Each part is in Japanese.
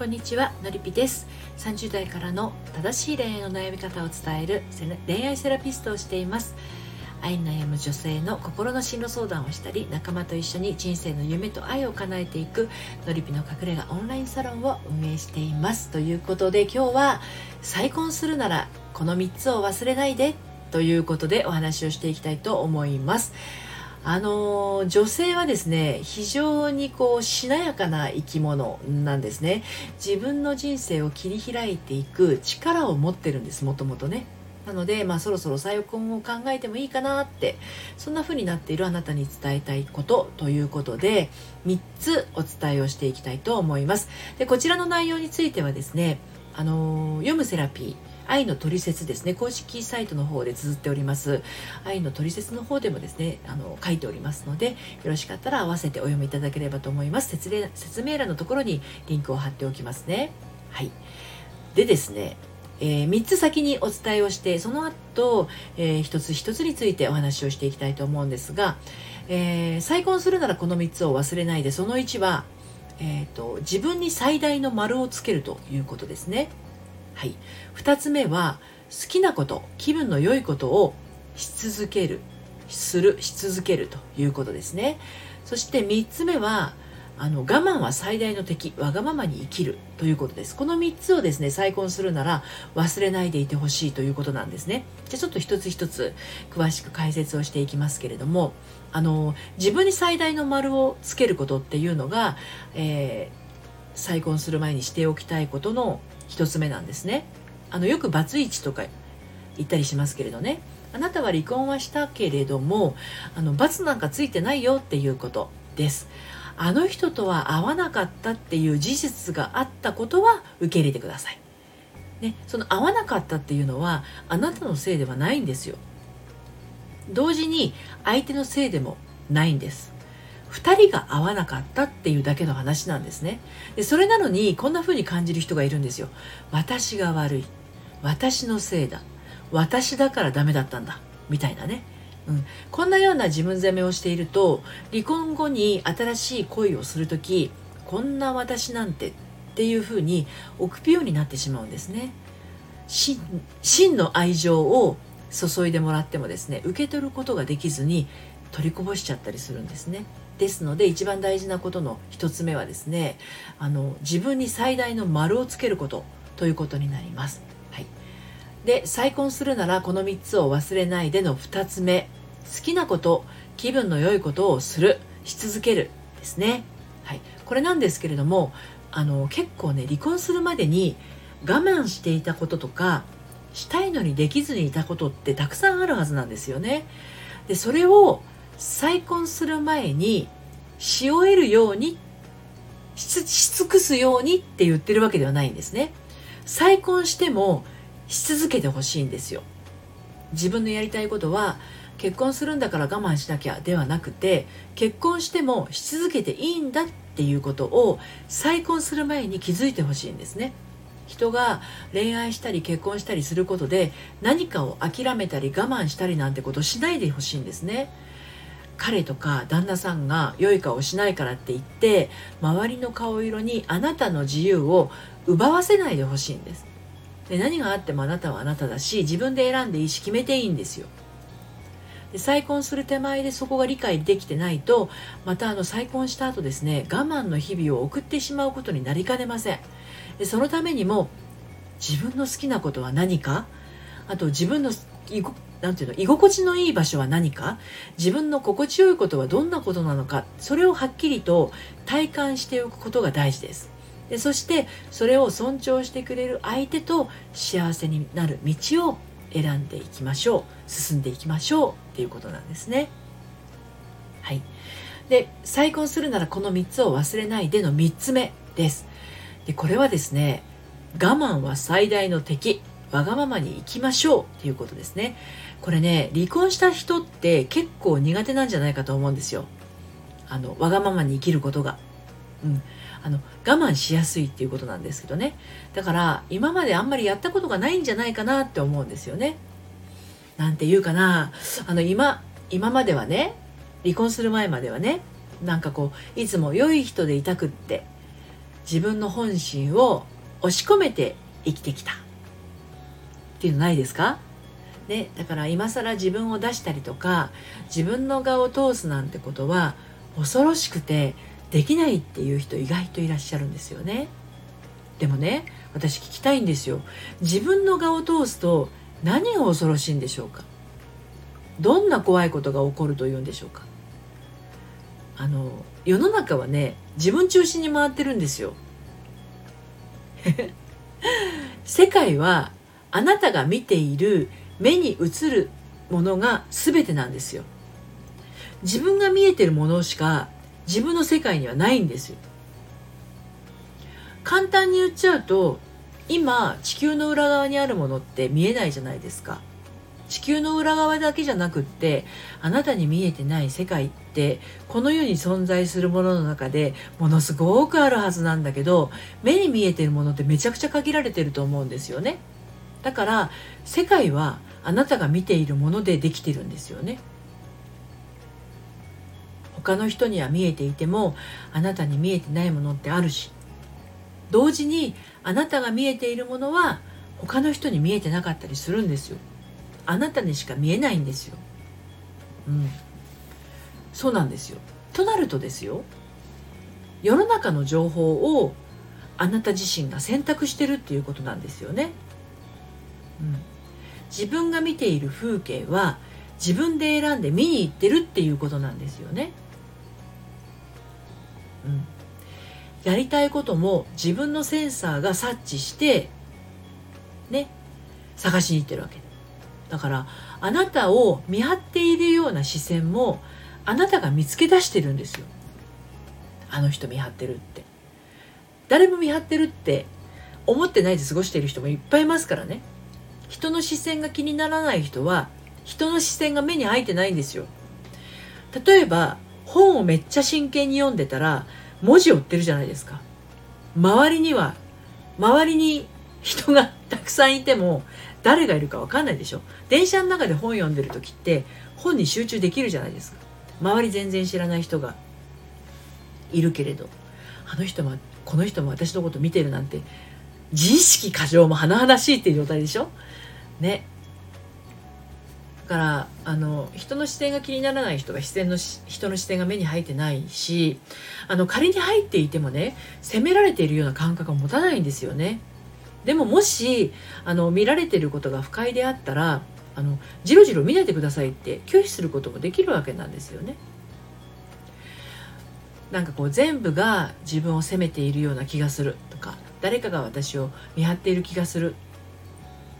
こんにちはのりぴです。30代からの正しい恋愛の悩み方を伝える恋愛セラピストをしています。愛に悩む女性の心の進路相談をしたり仲間と一緒に人生の夢と愛を叶えていくのりぴの隠れ家オンラインサロンを運営しています。ということで今日は再婚するならこの3つを忘れないでということでお話をしていきたいと思います。あの女性はですね非常にこうしなやかな生き物なんですね。自分の人生を切り開いていく力を持ってるんですもともとね。なので、まあ、そろそろ再婚を考えてもいいかなってそんな風になっているあなたに伝えたいことということで3つお伝えをしていきたいと思います。でこちらの内容についてはですねあの読むセラピー愛のトリセツですね。公式サイトの方で綴っております。愛のトリセツの方でもですねあの書いておりますのでよろしかったら合わせてお読みいただければと思います。説明欄のところにリンクを貼っておきますね。はい。でですねえー、3つ先にお伝えをしてその後、えー、一つ一つについてお話をしていきたいと思うんですが、えー、再婚するならこの3つを忘れないでその1は、えーと自分に最大の丸をつけるということですね。はい、2つ目は好きなこと気分の良いことをし続ける。するし続けるということですね。そして3つ目はあの我慢は最大の敵わがままに生きるということです。この3つをですね再婚するなら忘れないでいてほしいということなんですね。じゃあちょっと一つ一つ詳しく解説をしていきますけれどもあの自分に最大の丸をつけることっていうのが、えー、再婚する前にしておきたいことの1つ目なんですね。あのよくバツイチとか言ったりしますけれどね。あなたは離婚はしたけれどもあの罰なんかついてないよっていうことです。あの人とは会わなかったっていう事実があったことは受け入れてください、ね、その会わなかったっていうのはあなたのせいではないんですよ。同時に相手のせいでもないんです。2人が合わなかったっていうだけの話なんですね。でそれなのにこんな風に感じる人がいるんですよ。私が悪い。私のせいだ。私だからダメだったんだ。みたいなね、うん、こんなような自分責めをしていると離婚後に新しい恋をする時こんな私なんてっていう風に臆病になってしまうんですね。真の愛情を注いでもらってもですね受け取ることができずに取りこぼしちゃったりするんですね。ですので一番大事なことの1つ目はですねあの自分に最大の丸をつけることということになります。はい、で再婚するならこの3つを忘れないでの2つ目好きなこと気分の良いことをするし続けるですね。はい、これなんですけれどもあの結構ね離婚するまでに我慢していたこととかしたいのにできずにいたことってたくさんあるはずなんですよね。でそれを再婚する前にし終えるようにし尽くすようにって言ってるわけではないんですね。再婚してもし続けてほしいんですよ。自分のやりたいことは結婚するんだから我慢しなきゃではなくて結婚してもし続けていいんだっていうことを再婚する前に気づいてほしいんですね。人が恋愛したり結婚したりすることで何かを諦めたり我慢したりなんてことしないでほしいんですね。彼とか旦那さんが良い顔しないからって言って周りの顔色にあなたの自由を奪わせないでほしいんです。で何があってもあなたはあなただし自分で選んでいいし決めていいんですよ。で再婚する手前でそこが理解できてないとまたあの再婚した後ですね我慢の日々を送ってしまうことになりかねません。でそのためにも自分の好きなことは何か？あと自分のなんていうの居心地のいい場所は何か？自分の心地よいことはどんなことなのか？それをはっきりと体感しておくことが大事です。でそしてそれを尊重してくれる相手と幸せになる道を選んでいきましょう。進んでいきましょう。っていうことなんですね。はい。で再婚するならこの3つを忘れないでの3つ目です。でこれはですね我慢は最大の敵。わがままに生きましょうっていうことですね。これね離婚した人って結構苦手なんじゃないかと思うんですよ。あのわがままに生きることが。うん。あの我慢しやすいっていうことなんですけどね。だから今まであんまりやったことがないんじゃないかなって思うんですよね。なんていうかな。あの今今まではね離婚する前まではねなんかこういつも良い人でいたくって自分の本心を押し込めて生きてきた。っていうのないですか？ね、だから今更自分を出したりとか自分の顔を通すなんてことは恐ろしくてできないっていう人意外といらっしゃるんですよね。でもね私聞きたいんですよ。自分の顔を通すと何が恐ろしいんでしょうか？どんな怖いことが起こるというんでしょうか？あの世の中はね自分中心に回ってるんですよ。世界はあなたが見ている目に映るものが全てなんですよ。自分が見えてるものしか自分の世界にはないんですよ。簡単に言っちゃうと今地球の裏側にあるものって見えないじゃないですか。地球の裏側だけじゃなくってあなたに見えてない世界ってこの世に存在するものの中でものすごくあるはずなんだけど目に見えてるものってめちゃくちゃ限られてると思うんですよね。だから世界はあなたが見ているものでできてるんですよね。他の人には見えていてもあなたに見えてないものってあるし。同時にあなたが見えているものは他の人に見えてなかったりするんですよ。あなたにしか見えないんですよ。うん。そうなんですよ。となるとですよ世の中の情報をあなた自身が選択してるっていうことなんですよね、うん、自分が見ている風景は自分で選んで見に行ってるっていうことなんですよね。うん、やりたいことも自分のセンサーが察知してね探しに行ってるわけ。だからあなたを見張っているような視線もあなたが見つけ出してるんですよ。あの人見張ってるって。誰も見張ってるって思ってないで過ごしている人もいっぱいいますからね。人の視線が気にならない人は人の視線が目に入ってないんですよ。例えば本をめっちゃ真剣に読んでたら文字を追ってるじゃないですか。周りには周りに人がたくさんいても誰がいるか分かんないでしょ。電車の中で本読んでる時って本に集中できるじゃないですか。周り全然知らない人がいるけれどあの人もこの人も私のこと見てるなんて自意識過剰も甚だしいっていう状態でしょ。ねだからあの人の視線が気にならない人が視線の人の視線が目に入ってないしあの仮に入っていてもね責められているような感覚を持たないんですよね。でももしあの見られてることが不快であったらあのじろじろ見ないでくださいって拒否することもできるわけなんですよね。なんかこう全部が自分を責めているような気がするとか誰かが私を見張っている気がする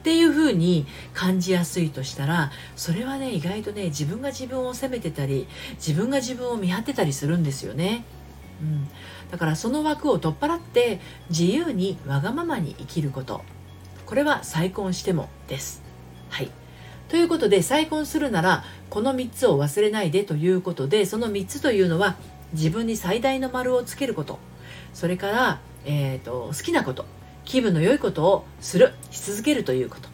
っていう風に感じやすいとしたらそれはね意外とね自分が自分を責めてたり自分が自分を見張ってたりするんですよね。うん、だからその枠を取っ払って自由にわがままに生きること。これは再婚してもです。はい。ということで再婚するならこの3つを忘れないでということでその3つというのは自分に最大の丸をつけること。それから、えーと好きなこと。気分の良いことをするし続けるということ。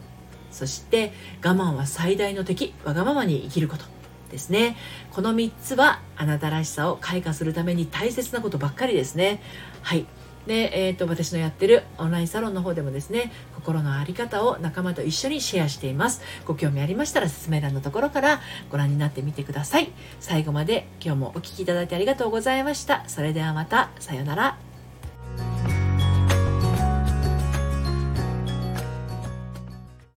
そして我慢は最大の敵わがままに生きることですね。この3つはあなたらしさを開花するために大切なことばっかりですね。はい。で、えーと、私のやってるオンラインサロンの方でもですね心の在り方を仲間と一緒にシェアしています。ご興味ありましたら説明欄のところからご覧になってみてください。最後まで今日もお聴きいただいてありがとうございました。それではまたさようなら。